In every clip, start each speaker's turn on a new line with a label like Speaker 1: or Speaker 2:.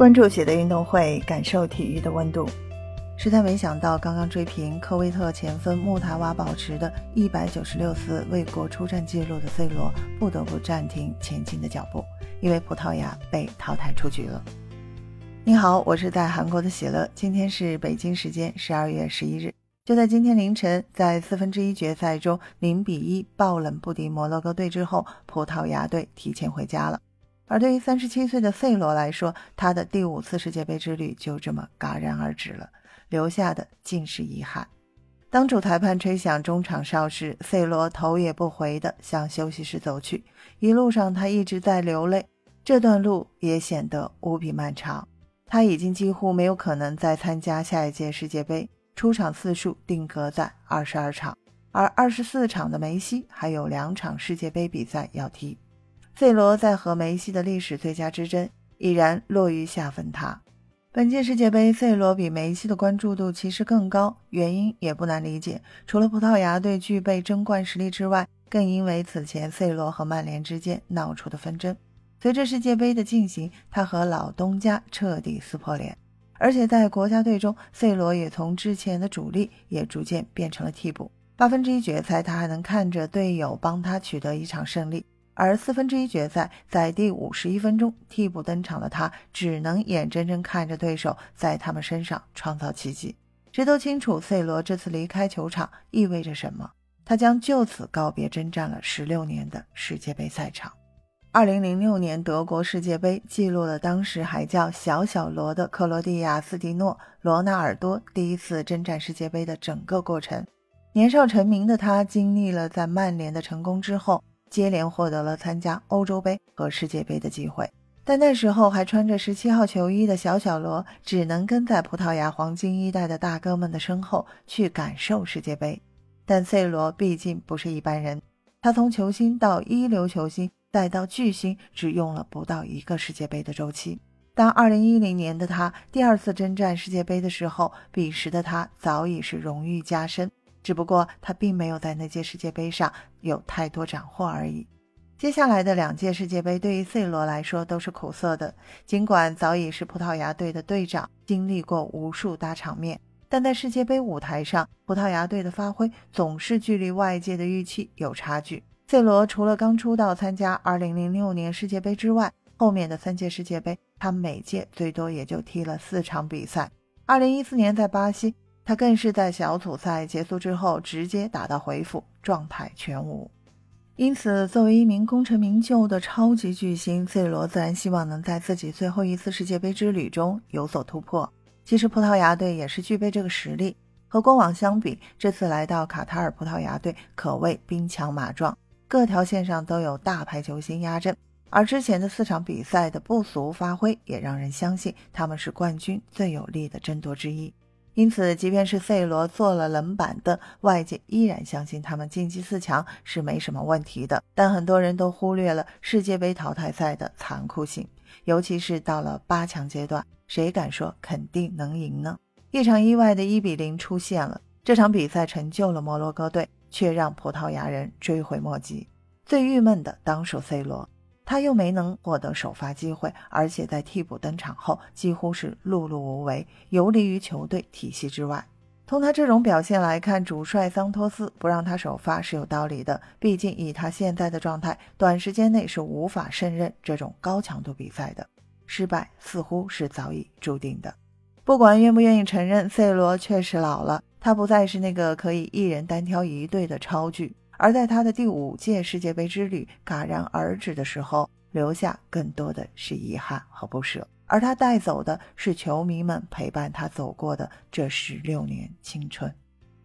Speaker 1: 关注喜的运动会，感受体育的温度。实在没想到，刚刚追平科威特前锋穆塔瓦保持的一百九十六次为国出战记录的 C 罗，不得不暂停前进的脚步，因为葡萄牙被淘汰出局了。你好，我是在韩国的喜乐，今天是北京时间十二月十一日。就在今天凌晨，在四分之一决赛中零比一爆冷不敌摩洛哥队之后，葡萄牙队提前回家了。而对于三十七岁的 C 罗来说，他的第五次世界杯之旅就这么戛然而止了，留下的尽是遗憾。当主裁判吹响中场哨时，C 罗头也不回地向休息室走去，一路上他一直在流泪，这段路也显得无比漫长。他已经几乎没有可能再参加下一届世界杯，出场次数定格在二十二场，而二十四场的梅西还有两场世界杯比赛要踢。C 罗在和梅西的历史最佳之争已然落于下风他。本届世界杯，C 罗比梅西的关注度其实更高，原因也不难理解。除了葡萄牙队具备争冠实力之外，更因为此前 C 罗和曼联之间闹出的纷争。随着世界杯的进行，他和老东家彻底撕破脸。而且在国家队中，C 罗也从之前的主力也逐渐变成了替补。八分之一决赛，他还能看着队友帮他取得一场胜利。而四分之一决赛，在第五十一分钟替补登场的他，只能眼睁睁看着对手在他们身上创造奇迹。谁都清楚，C 罗这次离开球场意味着什么，他将就此告别征战了十六年的世界杯赛场。二零零六年德国世界杯记录了当时还叫小小罗的克罗地亚斯蒂诺·罗纳尔多第一次征战世界杯的整个过程。年少成名的他，经历了在曼联的成功之后。接连获得了参加欧洲杯和世界杯的机会，但那时候还穿着十七号球衣的小小罗，只能跟在葡萄牙黄金一代的大哥们的身后去感受世界杯。但 C 罗毕竟不是一般人，他从球星到一流球星再到巨星，只用了不到一个世界杯的周期。当2010年的他第二次征战世界杯的时候，彼时的他早已是荣誉加身。只不过他并没有在那届世界杯上有太多斩获而已。接下来的两届世界杯对于 C 罗来说都是苦涩的。尽管早已是葡萄牙队的队长，经历过无数大场面，但在世界杯舞台上，葡萄牙队的发挥总是距离外界的预期有差距。C 罗除了刚出道参加2006年世界杯之外，后面的三届世界杯他每届最多也就踢了四场比赛。2014年在巴西。他更是在小组赛结束之后直接打道回府，状态全无。因此，作为一名功成名就的超级巨星，C 罗自然希望能在自己最后一次世界杯之旅中有所突破。其实，葡萄牙队也是具备这个实力。和过往相比，这次来到卡塔尔，葡萄牙队可谓兵强马壮，各条线上都有大牌球星压阵。而之前的四场比赛的不俗发挥，也让人相信他们是冠军最有力的争夺之一。因此，即便是 C 罗坐了冷板凳，外界依然相信他们晋级四强是没什么问题的。但很多人都忽略了世界杯淘汰赛的残酷性，尤其是到了八强阶段，谁敢说肯定能赢呢？一场意外的一比零出现了，这场比赛成就了摩洛哥队，却让葡萄牙人追悔莫及。最郁闷的当属 C 罗。他又没能获得首发机会，而且在替补登场后几乎是碌碌无为，游离于球队体系之外。从他这种表现来看，主帅桑托斯不让他首发是有道理的。毕竟以他现在的状态，短时间内是无法胜任这种高强度比赛的，失败似乎是早已注定的。不管愿不愿意承认，C 罗确实老了，他不再是那个可以一人单挑一队的超巨。而在他的第五届世界杯之旅戛然而止的时候，留下更多的是遗憾和不舍，而他带走的是球迷们陪伴他走过的这十六年青春。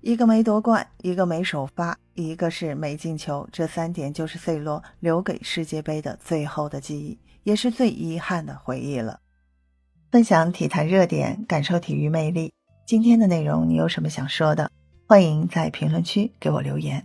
Speaker 1: 一个没夺冠，一个没首发，一个是没进球，这三点就是 C 罗留给世界杯的最后的记忆，也是最遗憾的回忆了。分享体坛热点，感受体育魅力。今天的内容你有什么想说的？欢迎在评论区给我留言。